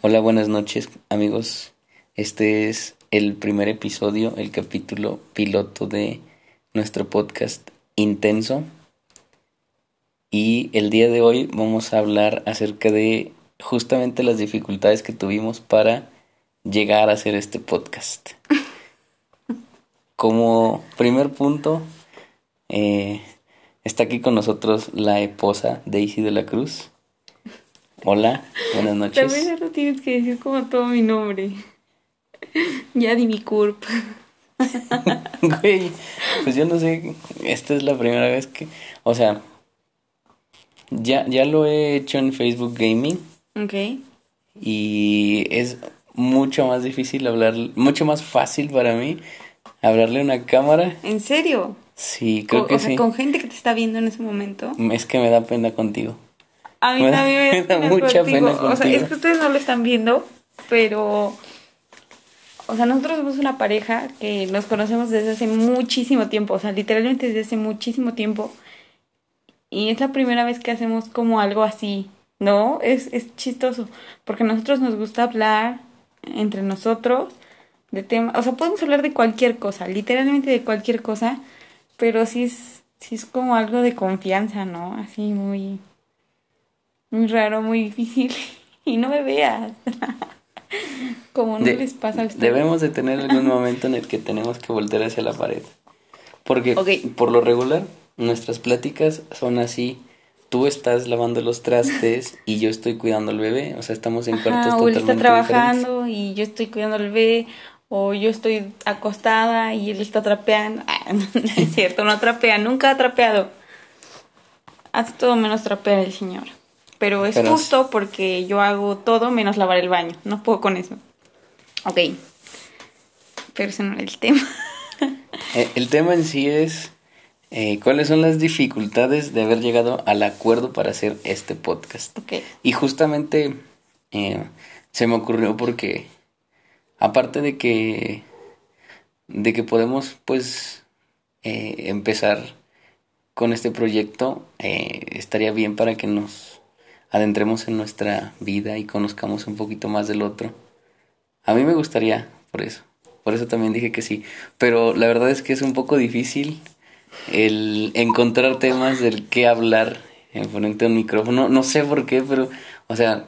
Hola, buenas noches amigos. Este es el primer episodio, el capítulo piloto de nuestro podcast Intenso. Y el día de hoy vamos a hablar acerca de justamente las dificultades que tuvimos para llegar a hacer este podcast. Como primer punto, eh, está aquí con nosotros la esposa Daisy de la Cruz. Hola, buenas noches. También no tienes que decir como todo mi nombre. Ya di mi curp. Güey, pues yo no sé, esta es la primera vez que, o sea, ya, ya lo he hecho en Facebook Gaming Ok. y es mucho más difícil hablar, mucho más fácil para mí hablarle a una cámara. ¿En serio? Sí, creo Con- que o sea, sí. con gente que te está viendo en ese momento. Es que me da pena contigo. A mí también me me da da mucha contigo. pena O sea, es que ustedes no lo están viendo, pero... O sea, nosotros somos una pareja que nos conocemos desde hace muchísimo tiempo. O sea, literalmente desde hace muchísimo tiempo. Y es la primera vez que hacemos como algo así, ¿no? Es, es chistoso. Porque a nosotros nos gusta hablar entre nosotros de temas. O sea, podemos hablar de cualquier cosa, literalmente de cualquier cosa. Pero sí es, sí es como algo de confianza, ¿no? Así muy muy raro, muy difícil. Y no me veas. Como no De- les pasa a ustedes. Debemos de tener algún momento en el que tenemos que voltear hacia la pared. Porque Ok. por lo regular nuestras pláticas son así. Tú estás lavando los trastes y yo estoy cuidando al bebé. O sea, estamos en cuartos Ajá, o totalmente está trabajando y yo estoy cuidando al bebé. O yo estoy acostada y él está trapeando. Ah, no, no es cierto, no trapea, nunca ha trapeado. Hace todo menos trapear el señor. Pero es Pero- justo porque yo hago todo menos lavar el baño. No puedo con eso. Ok. Pero ese no era el tema. Eh, el tema en sí es eh, cuáles son las dificultades de haber llegado al acuerdo para hacer este podcast. Ok. Y justamente eh, se me ocurrió porque aparte de que de que podemos pues empezar con este proyecto estaría bien para que nos adentremos en nuestra vida y conozcamos un poquito más del otro. A mí me gustaría por eso. Por eso también dije que sí. Pero la verdad es que es un poco difícil el encontrar temas del que hablar en frente a un micrófono. No sé por qué, pero, o sea,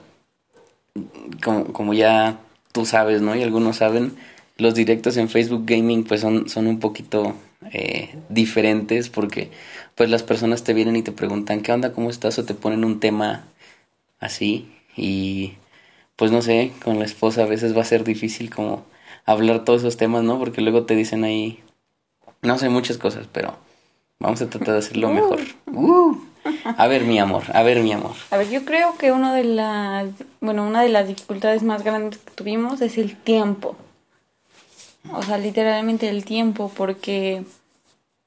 como, como ya tú sabes, ¿no? Y algunos saben, los directos en Facebook Gaming pues son, son un poquito eh, diferentes porque pues las personas te vienen y te preguntan, ¿qué onda? ¿Cómo estás? O te ponen un tema así y pues no sé, con la esposa a veces va a ser difícil como hablar todos esos temas, ¿no? Porque luego te dicen ahí, no sé, muchas cosas, pero vamos a tratar de hacerlo mejor. Uh. A ver, mi amor, a ver, mi amor. A ver, yo creo que una de las, bueno, una de las dificultades más grandes que tuvimos es el tiempo. O sea, literalmente el tiempo, porque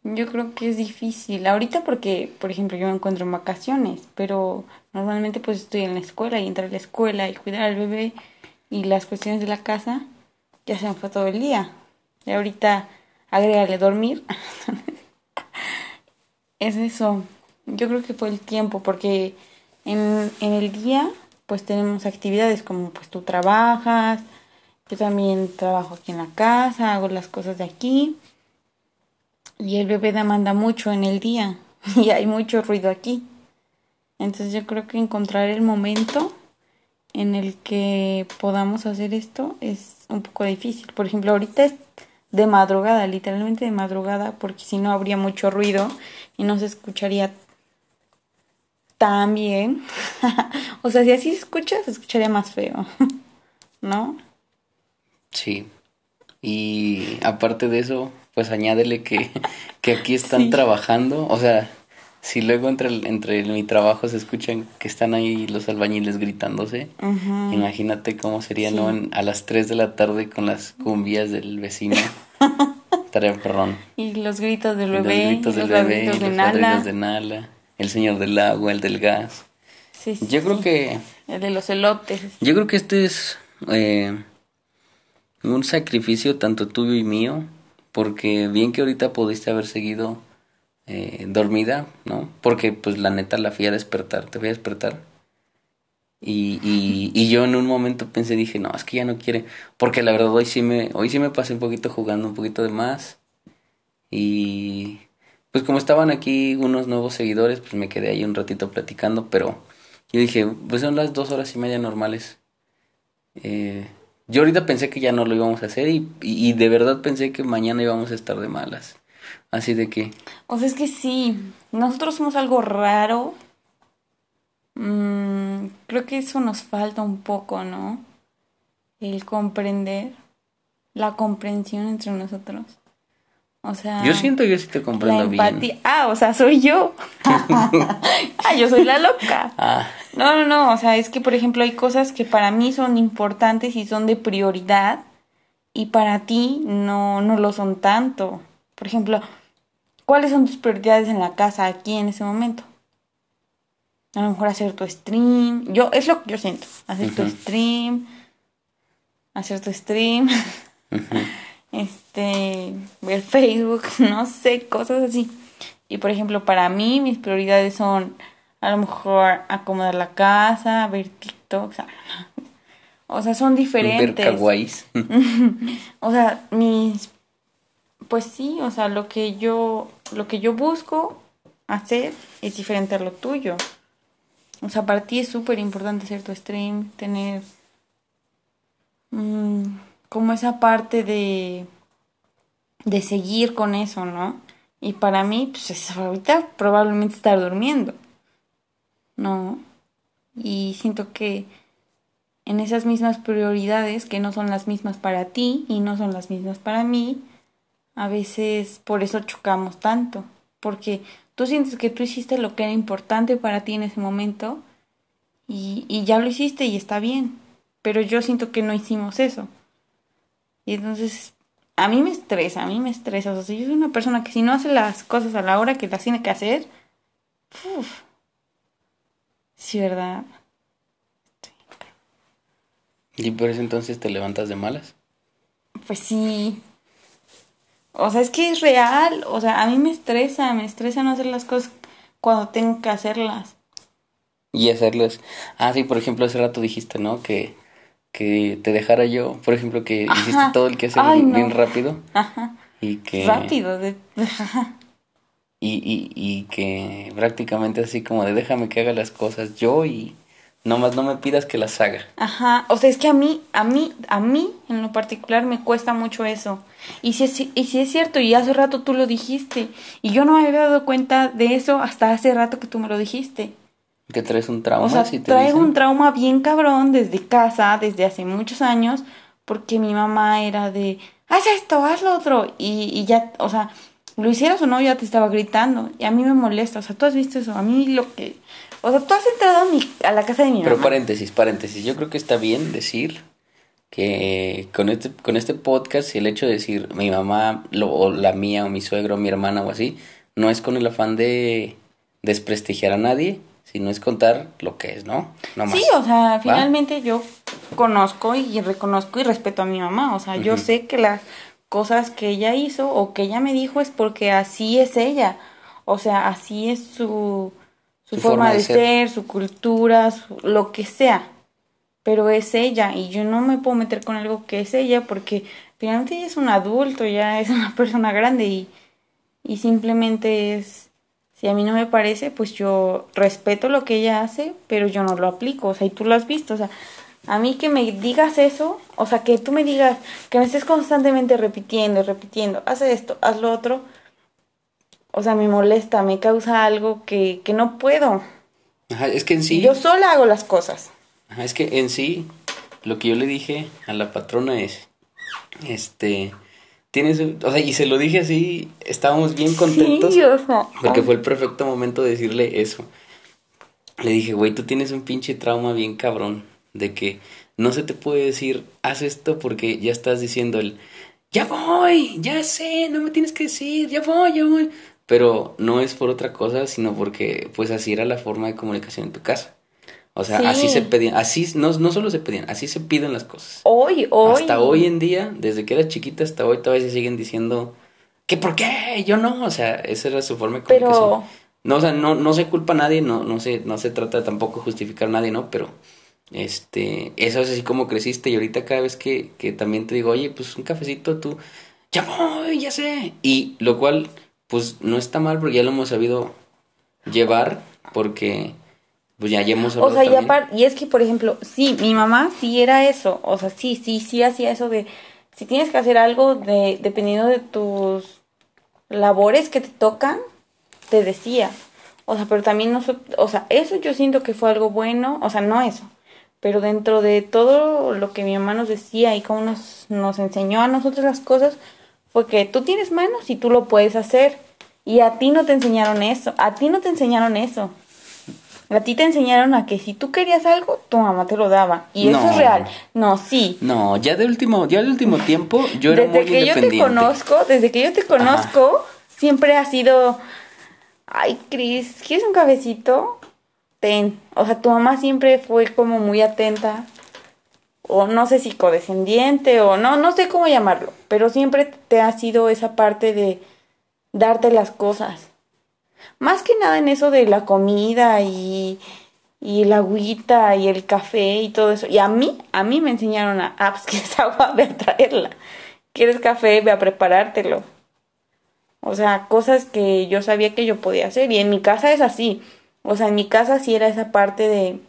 yo creo que es difícil. Ahorita porque, por ejemplo, yo me encuentro en vacaciones, pero normalmente pues estoy en la escuela y entrar a la escuela y cuidar al bebé y las cuestiones de la casa ya se me fue todo el día. Y ahorita agregarle dormir. es eso. Yo creo que fue el tiempo, porque en, en el día pues tenemos actividades como pues tú trabajas, yo también trabajo aquí en la casa, hago las cosas de aquí y el bebé demanda mucho en el día y hay mucho ruido aquí. Entonces yo creo que encontrar el momento en el que podamos hacer esto es un poco difícil. Por ejemplo, ahorita es de madrugada, literalmente de madrugada, porque si no habría mucho ruido y no se escucharía tan bien. o sea, si así se escucha, se escucharía más feo. ¿No? Sí. Y aparte de eso, pues añádele que, que aquí están Sí. trabajando. O sea, si luego entre, el- entre mi trabajo se escuchan que están ahí los albañiles gritándose, imagínate cómo sería, ¿no? En- a las 3 de la tarde con las cumbias del vecino. Estaría perrón. Y los gritos del Y los bebé, gritos del los bebé, de los Nala. ladridos de Nala, el señor del agua, el del gas. Sí, sí, Yo creo sí. que El de los elotes. Yo creo que este es eh, un sacrificio tanto tuyo y mío, porque bien que ahorita pudiste haber seguido eh, dormida, ¿no? Porque pues la neta la fui a despertar, te fui a despertar Y, y, y yo en un momento pensé, dije, no, es que ya no quiere. Porque la verdad hoy sí me, hoy sí me pasé un poquito jugando un poquito de más. Y pues como estaban aquí unos nuevos seguidores, pues me quedé ahí un ratito platicando, pero yo dije, pues son las dos horas y media normales. Eh, yo ahorita pensé que ya no lo íbamos a hacer y, y, de verdad pensé que mañana íbamos a estar de malas. Así de que... O sea, es que sí, nosotros somos algo raro. Mm, creo que eso nos falta un poco, ¿no? El comprender, la comprensión entre nosotros. O sea. Yo siento que yo sí te comprendo la empatía. Ah, o sea, soy yo. ah, yo soy la loca. Ah. No, no, no. O sea, es que, por ejemplo, hay cosas que para mí son importantes y son de prioridad. Y para ti no, no lo son tanto. Por ejemplo, ¿cuáles son tus prioridades en la casa aquí en ese momento? A lo mejor hacer tu stream. Yo, es lo que yo siento. Hacer tu stream. Hacer tu stream este, ver Facebook, no sé, cosas así. Y por ejemplo, para mí mis prioridades son a lo mejor acomodar la casa, ver TikTok, o sea, son diferentes. Ver o sea, mis pues sí, o sea, lo que yo lo que yo busco hacer es diferente a lo tuyo. O sea, para ti es súper importante hacer tu stream, tener mmm, como esa parte de, de seguir con eso, ¿no? Y para mí, pues es ahorita probablemente estar durmiendo, ¿no? Y siento que en esas mismas prioridades, que no son las mismas para ti y no son las mismas para mí, a veces por eso chocamos tanto, porque tú sientes que tú hiciste lo que era importante para ti en ese momento y, y ya lo hiciste y está bien, pero yo siento que no hicimos eso. Y entonces, a mí me estresa, a mí me estresa. O sea, yo soy una persona que si no hace las cosas a la hora que las tiene que hacer, uff, sí, ¿verdad? ¿Y por eso entonces te levantas de malas? Pues sí. O sea, es que es real. O sea, a mí me estresa, me estresa no hacer las cosas cuando tengo que hacerlas. Y hacerlas. Ah, sí, por ejemplo, hace rato dijiste, ¿no? Que que te dejara yo, por ejemplo, que hiciste todo el que hacer bien rápido. Ajá. Y que... Rápido. De... y, y, y que prácticamente así como de déjame que haga las cosas yo y nomás no me pidas que las haga. Ajá, o sea, es que a mí, a mí, a mí en lo particular me cuesta mucho eso. Y si es, y si es cierto, y hace rato tú lo dijiste, y yo no me había dado cuenta de eso hasta hace rato que tú me lo dijiste. Que traes un trauma. O sea, traigo un trauma bien cabrón desde casa, desde hace muchos años, porque mi mamá era de, haz esto, haz lo otro, y, y ya, o sea, lo hicieras o no, ya te estaba gritando, y a mí me molesta, o sea, tú has visto eso, a mí lo que, o sea, tú has entrado a, mi, a la casa de mi mamá. Pero paréntesis, paréntesis, yo creo que está bien decir que con este, con este podcast, el hecho de decir mi mamá, lo, o la mía, o mi suegro, o mi hermana, o así, no es con el afán de desprestigiar a nadie, si no es contar lo que es, ¿no? no Sí, o sea, finalmente yo conozco y reconozco y respeto a mi mamá, o sea, yo sé que las cosas que ella hizo o que ella me dijo es porque así es ella, o sea, así es su, su, forma, de, ser. su cultura, lo que sea, pero es ella y yo no me puedo meter con algo que es ella porque finalmente ella es un adulto, ya es una persona grande y, y simplemente es si a mí no me parece, pues yo respeto lo que ella hace, pero yo no lo aplico, o sea, y tú lo has visto, o sea, a mí que me digas eso, o sea, que tú me digas, que me estés constantemente repitiendo, repitiendo, haz esto, haz lo otro, o sea, me molesta, me causa algo que, que no puedo. Ajá, es que en sí... Yo sola hago las cosas. Ajá, es que en sí, lo que yo le dije a la patrona es, este, tienes, o sea, y se lo dije así, estábamos bien contentos. Porque fue el perfecto momento de decirle eso. Le dije, güey, tú tienes un pinche trauma bien cabrón. De que no se te puede decir, haz esto porque ya estás diciendo el, ya voy, ya sé, no me tienes que decir, ya voy, ya voy. Pero no es por otra cosa, sino porque pues así era la forma de comunicación en tu casa. O sea, así se pedían, así no, no solo se pedían, así se piden las cosas. Hoy, hoy. Hasta hoy en día, desde que era chiquita hasta hoy todavía se siguen diciendo que por qué, yo no, o sea, esa era su forma de comunicación. Pero... No, o sea, no, no se culpa a nadie, no, no se, no se trata tampoco de justificar a nadie, ¿no? Pero Este, eso es así como creciste y ahorita cada vez que, que también te digo, oye, pues un cafecito, tú, ya voy, ya sé. Y lo cual, pues no está mal porque ya lo hemos sabido llevar porque pues ya, ya hemos O hablado sea, y, también. apar- y es que, por ejemplo, sí, mi mamá sí era eso. O sea, sí, sí, sí hacía eso de. Si tienes que hacer algo de, dependiendo de tus labores que te tocan, te decía. O sea, pero también nosotros. O sea, eso yo siento que fue algo bueno. O sea, no eso. Pero dentro de todo lo que mi mamá nos decía y cómo nos, nos enseñó a nosotros las cosas, fue que tú tienes manos y tú lo puedes hacer. Y a ti no te enseñaron eso. A ti no te enseñaron eso. A ti te enseñaron a que si tú querías algo, tu mamá te lo daba. Y eso No. es real. No, sí. No, ya de último, ya de último tiempo yo era desde muy que yo te conozco, desde que yo te conozco, siempre ha sido, ay, Cris, ¿quieres un cafecito? O sea, tu mamá siempre fue como muy atenta. O no sé si codescendiente o no, no sé cómo llamarlo. Pero siempre te ha sido esa parte de darte las cosas. Más que nada en eso de la comida y, y la agüita y el café y todo eso. Y a mí, a mí me enseñaron a, ah, pues quieres agua, ve a traerla. Quieres café, ve a preparártelo. O sea, cosas que yo sabía que yo podía hacer. Y en mi casa es así. O sea, en mi casa sí era esa parte de...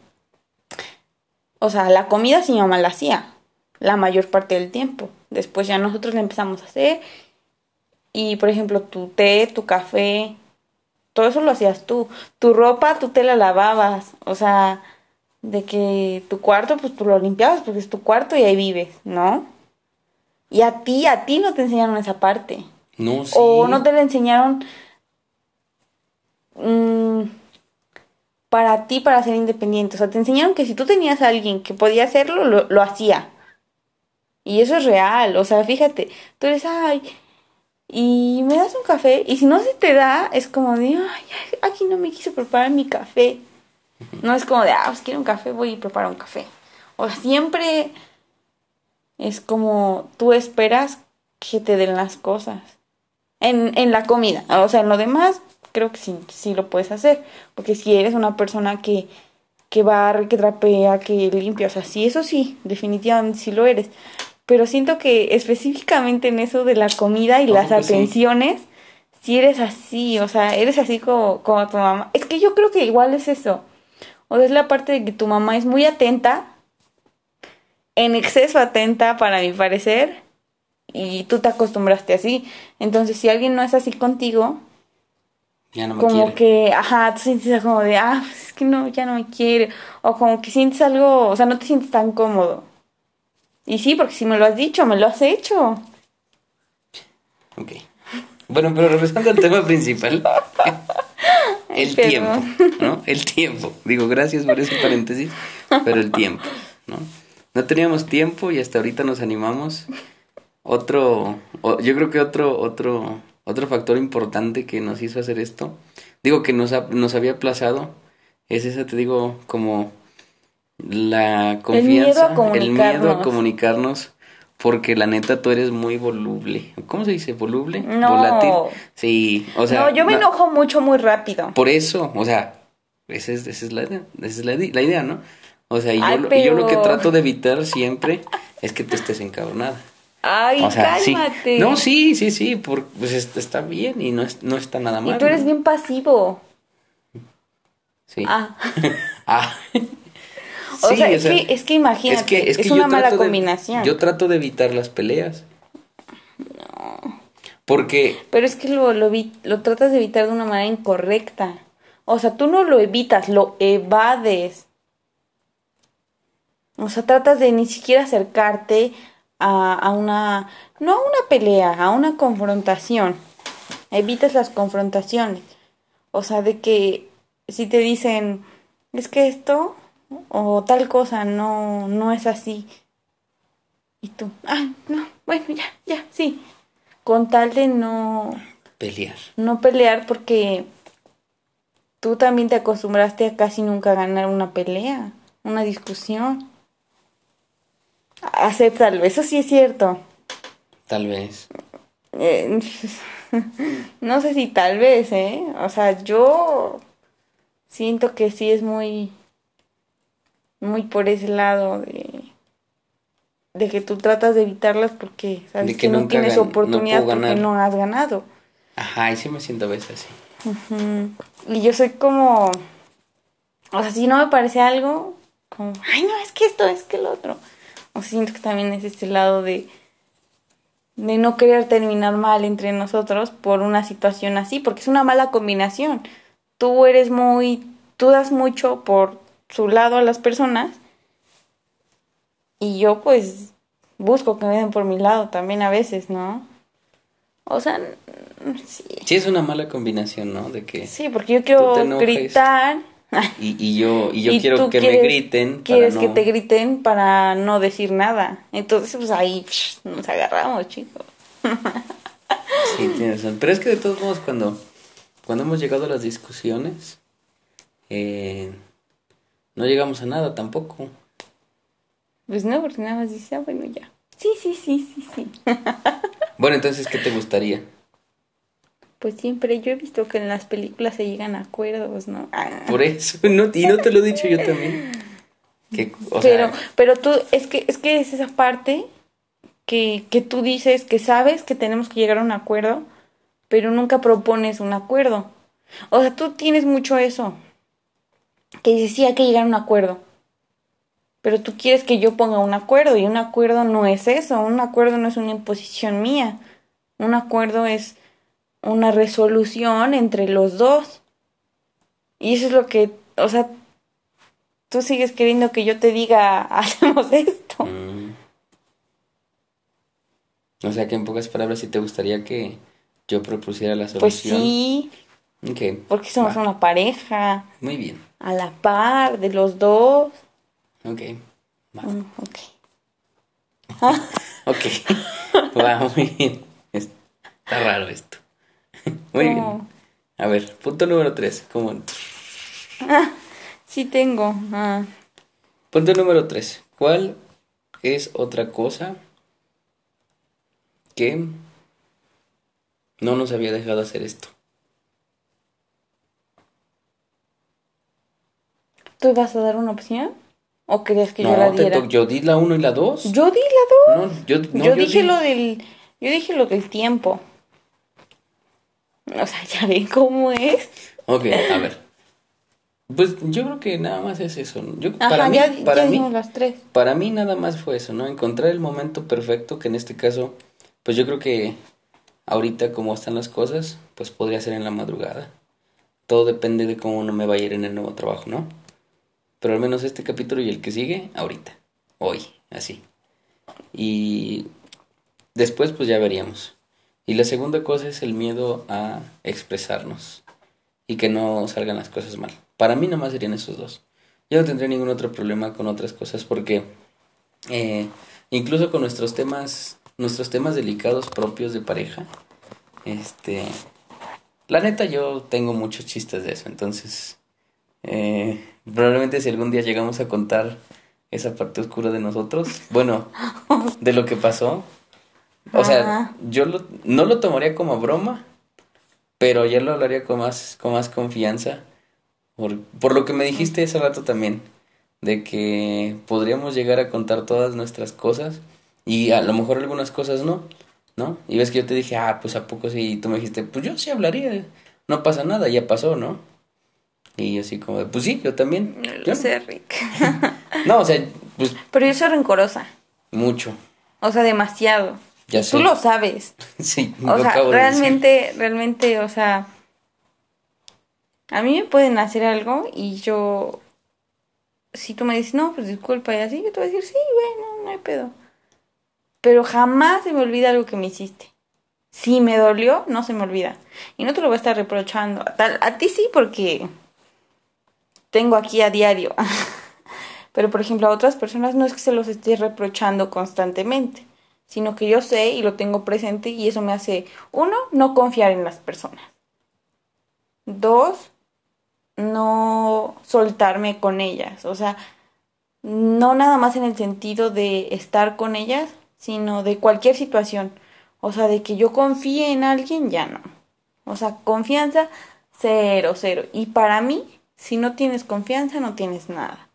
O sea, la comida sí mi mamá la hacía. La mayor parte del tiempo. Después ya nosotros la empezamos a hacer. Y por ejemplo, tu té, tu café, todo eso lo hacías tú. Tu ropa, tú te la lavabas. O sea, de que tu cuarto, pues tú lo limpiabas porque es tu cuarto y ahí vives, ¿no? Y a ti, a ti no te enseñaron esa parte. No, sí. O no te la enseñaron mm, para ti, para ser independiente. O sea, te enseñaron que si tú tenías a alguien que podía hacerlo, lo, lo hacía. Y eso es real. O sea, fíjate, tú eres, ay, y me das un café. Y si no se te da, es como de, ay, aquí no me quiso preparar mi café. No es como de, ah, pues quiero un café, voy y preparo un café. O siempre es como tú esperas que te den las cosas. En, en la comida. O sea, en lo demás, creo que sí, sí lo puedes hacer. Porque si eres una persona que, que barre, que trapea, que limpia, o sea, sí, eso sí, definitivamente sí lo eres. Pero siento que específicamente en eso de la comida y las que sí. atenciones, si eres así, o sea, eres así como, como tu mamá. Es que yo creo que igual es eso. O sea, es la parte de que tu mamá es muy atenta, en exceso atenta para mi parecer, y tú te acostumbraste así. Entonces, si alguien no es así contigo, Ya no me como quiere. que, ajá, tú sientes como de, ah, es que no, ya no me quiere. O como que sientes algo, o sea, no te sientes tan cómodo. Y sí, porque si me lo has dicho, me lo has hecho. Ok. Bueno, pero regresando al tema principal. el Pero- tiempo, ¿no? El tiempo. Digo, gracias por ese paréntesis, pero el tiempo, ¿no? No teníamos tiempo y hasta ahorita nos animamos. Otro, yo creo que otro, otro, otro factor importante que nos hizo hacer esto, digo que nos, ha- nos había aplazado, es esa, te digo, como la confianza, miedo a el miedo a comunicarnos. porque la neta tú eres muy voluble. ¿Cómo se dice? ¿Voluble? No. ¿Volátil? Sí, o sea. no, yo me enojo mucho muy rápido. Por eso, o sea, esa es, esa es, la, idea, esa es la, idea, ¿no? O sea, y yo, Ay, lo- y yo lo que trato de evitar siempre es que tú estés encabronada. Ay, O sea, sí. cálmate. No, sí, sí, sí, por, pues es- está bien y no, es- no está nada mal. Y tú eres ¿no? bien pasivo. Sí. Ah. Ah. O Sí, sea, es, que, es que imagínate, es que- es que es yo una mala trato de- combinación. yo trato de evitar las peleas. Porque Pero es que lo, lo, lo tratas de evitar de una manera incorrecta. O sea, tú no lo evitas, lo evades. O sea, tratas de ni siquiera acercarte a, a una, no a una pelea, a una confrontación. Evitas las confrontaciones. O sea, de que si te dicen, es que esto o tal cosa no, no es así. Y tú, ah, no, bueno, ya, ya, sí. Con tal de no, pelear. no pelear porque tú también te acostumbraste a casi nunca ganar una pelea, una discusión. Acéptalo, eso sí es cierto. Tal vez. Eh, no sé si tal vez, ¿eh? O sea, yo siento que sí es muy... muy por ese lado de, de que tú tratas de evitarlas porque sabes De que, que no tienes gan- no oportunidad puedo porque no has ganado. Ajá, y sí me siento a veces así. Y yo soy como, o sea, si no me parece algo, como, ay, no, es que esto, es que el otro. O siento que también es este lado de, de no querer terminar mal entre nosotros por una situación así, porque es una mala combinación. Tú eres muy, tú das mucho por su lado a las personas y yo pues busco que me den por mi lado también a veces, ¿no? O sea, sí. Sí, es una mala combinación, ¿no? De que... Sí, porque yo quiero gritar. Y, y yo, y yo y quiero que me griten. Quieres no- que te griten para no decir nada. Entonces, pues ahí psh, nos agarramos, chicos. Sí, tienes razón. Pero es que de todos modos, cuando, cuando hemos llegado a las discusiones, eh, no llegamos a nada tampoco. Pues no, porque nada más dice, ah, bueno, ya. Sí, sí, sí, sí, sí. Bueno, entonces, ¿qué te gustaría? Pues siempre yo he visto que en las películas se llegan a acuerdos, ¿no? Ah. Por eso, no, y no te lo he dicho yo también. Que, o pero, sea, pero tú, es que, es que es esa parte que, que tú dices que sabes que tenemos que llegar a un acuerdo, pero nunca propones un acuerdo. O sea, tú tienes mucho eso. Que dices, sí, hay que llegar a un acuerdo. Pero tú quieres que yo ponga un acuerdo y un acuerdo no es eso. Un acuerdo no es una imposición mía. Un acuerdo es una resolución entre los dos. Y eso es lo que, o sea, tú sigues queriendo que yo te diga, hacemos esto. mm. o sea, que en pocas palabras, sí te gustaría que yo propusiera la Pues solución. sí, Ok, porque somos va, una pareja, Muy bien. a la par de los dos. Ok. Va. Mm, ok. Ok. Va, muy bien. Está raro esto. Muy bien. A ver, punto número tres. ¿Cómo? Sí tengo. Ah, Punto número tres. ¿Cuál es otra cosa que no nos había dejado hacer esto? ¿Tú ibas a dar una opción? ¿O querías que yo no, la te diera? yo di la uno y la dos. Yo di la dos. No, yo, no, yo, dije di- lo del. Yo dije lo del tiempo. O sea, ya ven cómo es. Ok, a ver. Pues yo creo que nada más es eso. Yo, Ajá, para mí, ya, para ya mí, las tres. Para mí nada más fue eso, ¿no? Encontrar el momento perfecto, que en este caso, pues yo creo que ahorita como están las cosas, pues podría ser en la madrugada. Todo depende de cómo no me vaya a ir en el nuevo trabajo, ¿no? Pero al menos este capítulo y el que sigue, ahorita, hoy, así. Y después pues ya veríamos. Y la segunda cosa es el miedo a expresarnos y que no salgan las cosas mal. Para mí nomás serían esos dos. Yo no tendría ningún otro problema con otras cosas porque eh, incluso con nuestros temas, nuestros temas delicados propios de pareja, este, la neta yo tengo muchos chistes de eso, entonces eh, probablemente si algún día llegamos a contar esa parte oscura de nosotros, bueno, de lo que pasó, o sea, yo lo- no lo tomaría como broma, pero ya lo hablaría con más, con más confianza. Por, por lo que me dijiste hace rato también, de que podríamos llegar a contar todas nuestras cosas y a lo mejor algunas cosas no, ¿no? Y ves que yo te dije, ah, pues a poco sí, y tú me dijiste, pues yo sí hablaría, no pasa nada, ya pasó, ¿no? Y yo así como, de, pues sí, yo también. No Yo lo no. sé, Rick. No, o sea, pues Pero yo soy rencorosa. mucho. O sea, demasiado. Ya sé. Tú lo sabes. Sí, O lo sea, acabo de decir. realmente, realmente, o sea, a mí me pueden hacer algo y yo, si tú me dices, no, pues disculpa y así, yo te voy a decir, sí, bueno, no hay pedo. Pero jamás se me olvida algo que me hiciste. Si me dolió, no se me olvida. Y no te lo voy a estar reprochando. A, tal- a ti sí, porque tengo aquí a diario. Pero, por ejemplo, a otras personas no es que se los esté reprochando constantemente, sino que yo sé y lo tengo presente y eso me hace, uno, no confiar en las personas. Dos, no soltarme con ellas. O sea, no nada más en el sentido de estar con ellas, sino de cualquier situación. O sea, de que yo confíe en alguien, ya no. O sea, confianza, cero, cero. Y para mí, si no tienes confianza, no tienes nada.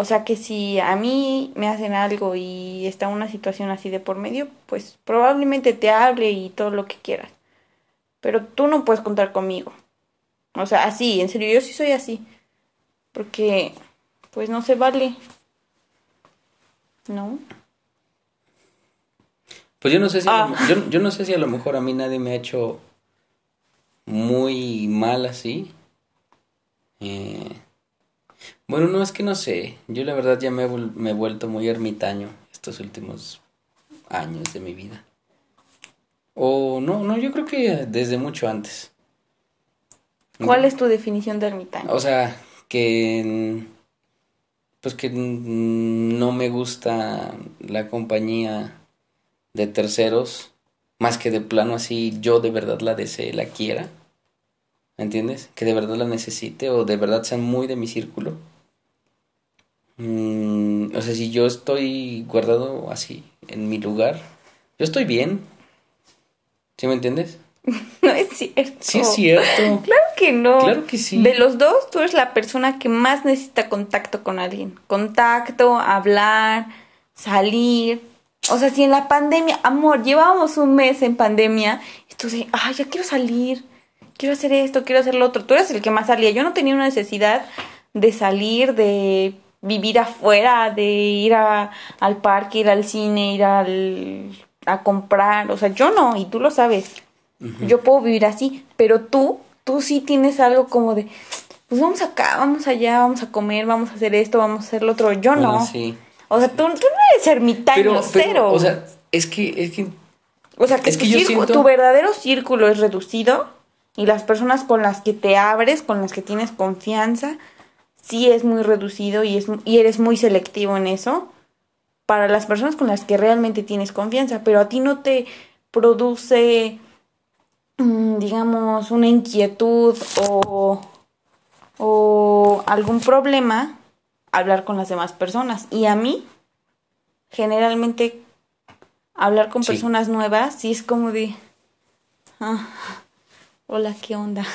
O sea que si a mí me hacen algo y está una situación así de por medio, pues probablemente te hable y todo lo que quieras. Pero tú no puedes contar conmigo. O sea, así, en serio, yo sí soy así. Porque, pues no se vale. ¿No? Pues yo no sé si a lo- Ah. yo, yo no sé si a lo mejor a mí nadie me ha hecho muy mal así. Eh, bueno, no es que no sé. Yo la verdad ya me he, vol- me he vuelto muy ermitaño estos últimos años de mi vida. O no, no, yo creo que desde mucho antes. ¿Cuál es tu definición de ermitaño? O sea, que pues que no me gusta la compañía de terceros, más que de plano así yo de verdad la desee, la quiera. ¿Me entiendes? Que de verdad la necesite o de verdad sean muy de mi círculo. Mm, o sea, si yo estoy guardado así en mi lugar, yo estoy bien. ¿Sí me entiendes? No es cierto. Sí es cierto. Claro que no. Claro que sí. De los dos, tú eres la persona que más necesita contacto con alguien. Contacto, hablar, salir. O sea, si en la pandemia, amor, llevábamos un mes en pandemia, y tú ay, ya quiero salir, quiero hacer esto, quiero hacer lo otro. Tú eres el que más salía. Yo no tenía una necesidad de salir, de vivir afuera, de ir a- al parque, ir al cine, ir al, a comprar. O sea, yo no, y tú lo sabes. Yo puedo vivir así, pero tú, tú sí tienes algo como de, pues vamos acá, vamos allá, vamos a comer, vamos a hacer esto, vamos a hacer lo otro. Yo Bueno, no. sí. O sea, tú, tú no eres ermitaño, Pero, pero, cero. o sea, es que, es que O sea, que, es tu, que yo círculo- siento- tu verdadero círculo es reducido y las personas con las que te abres, con las que tienes confianza, sí es muy reducido y, es, y eres muy selectivo en eso para las personas con las que realmente tienes confianza, pero a ti no te produce, mm, digamos, una inquietud o, o algún problema hablar con las demás personas. Y a mí, generalmente, hablar con Sí. personas nuevas, sí es como de, ah, hola, ¿qué onda?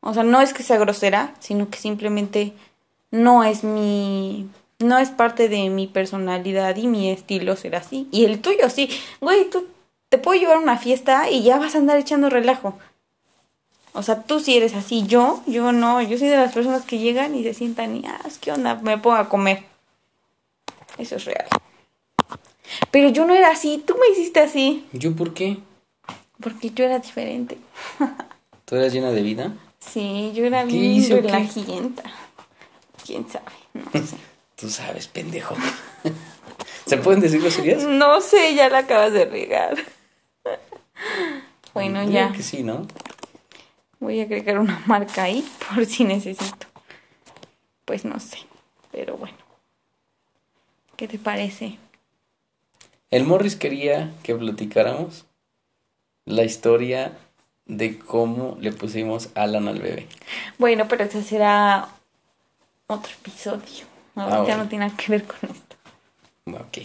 O sea, no es que sea grosera, sino que simplemente no es mi, no es parte de mi personalidad y mi estilo ser así. Y el tuyo sí, güey, tú te puedo llevar a una fiesta y ya vas a andar echando relajo. O sea, tú sí eres así, yo, yo no, yo soy de las personas que llegan y se sientan y, ah, ¿qué onda? Me pongo a comer. Eso es real. Pero yo no era así, tú me hiciste así, ¿yo por qué? porque yo era diferente. ¿Tú eras llena de vida? Sí, yo era ¿Qué bien relajienta. ¿Quién sabe? No sé. Tú sabes, pendejo. ¿Se pueden decir groserías? No sé, ya la acabas de regar. Bueno, Yo ya. que sí, ¿no? Voy a agregar una marca ahí por si necesito. Pues no sé, pero bueno. ¿Qué te parece? El Morris quería que platicáramos la historia de cómo le pusimos Alan al bebé. Bueno, pero ese será otro episodio. Ah, Ahorita bueno. no tiene nada que ver con esto. Ok.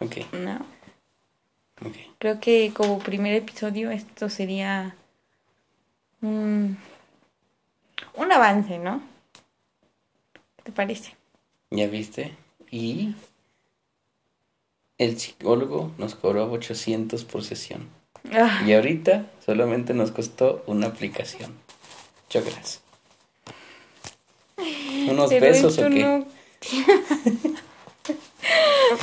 Ok, No. ok. Creo que como primer episodio esto sería un, un avance, ¿no? ¿Qué te parece? ¿Ya viste? Y el psicólogo nos cobró 800 por sesión. Ah, Y ahorita solamente nos costó una aplicación. Gracias. ¿Unos pero besos o qué? no-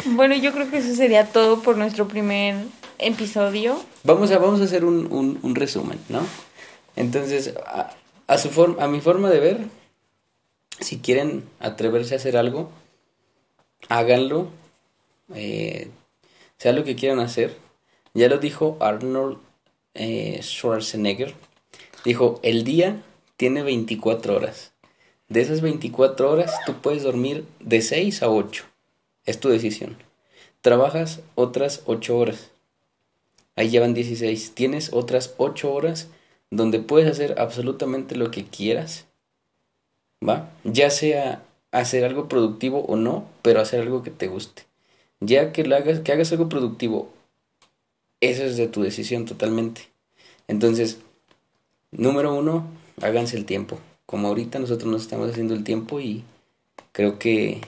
bueno, yo creo que eso sería todo por nuestro primer episodio. Vamos a, vamos a hacer un, un- un resumen, ¿no? Entonces, a, a su forma, a mi forma de ver, si quieren atreverse a hacer algo, háganlo, eh, sea lo que quieran hacer. Ya lo dijo Arnold eh, Schwarzenegger. Dijo, el día tiene 24 horas. De esas 24 horas, tú puedes dormir de 6 a 8. Es tu decisión. Trabajas otras 8 horas. Ahí llevan 16. Tienes otras 8 horas donde puedes hacer absolutamente lo que quieras. ¿Va? Ya sea hacer algo productivo o no, pero hacer algo que te guste. Ya que, lo hagas, que hagas algo productivo, eso es de tu decisión totalmente. Entonces, número uno, háganse el tiempo. Como ahorita nosotros nos estamos haciendo el tiempo y creo que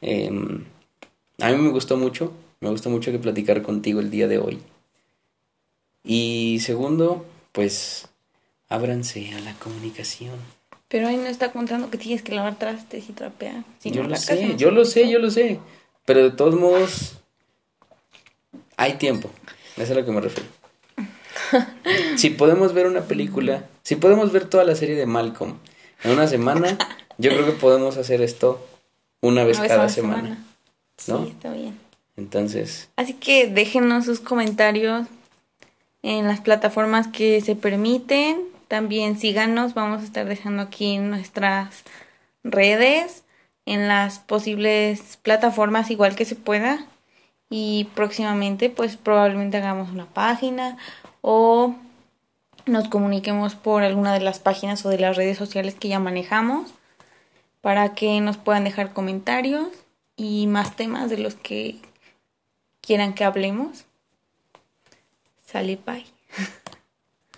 em, a mí me gustó mucho, me gustó mucho que platicar contigo el día de hoy. Y segundo, pues ábranse a la comunicación. Pero ahí no está contando que tienes que lavar trastes y trapear. Si yo no, lo la casa sé, no yo lo sé, yo lo sé. Pero de todos modos, hay tiempo. Eso es a lo que me refiero. si podemos ver una película, si podemos ver toda la serie de Malcolm en una semana, yo creo que podemos hacer esto una vez Una vez cada semana. ¿no? Sí, está bien. Entonces, Así que déjenos sus comentarios en las plataformas que se permiten. También síganos, vamos a estar dejando aquí en nuestras redes, en las posibles plataformas igual que se pueda. Y próximamente pues probablemente hagamos una página o nos comuniquemos por alguna de las páginas o de las redes sociales que ya manejamos para que nos puedan dejar comentarios y más temas de los que quieran que hablemos. Sale, bye.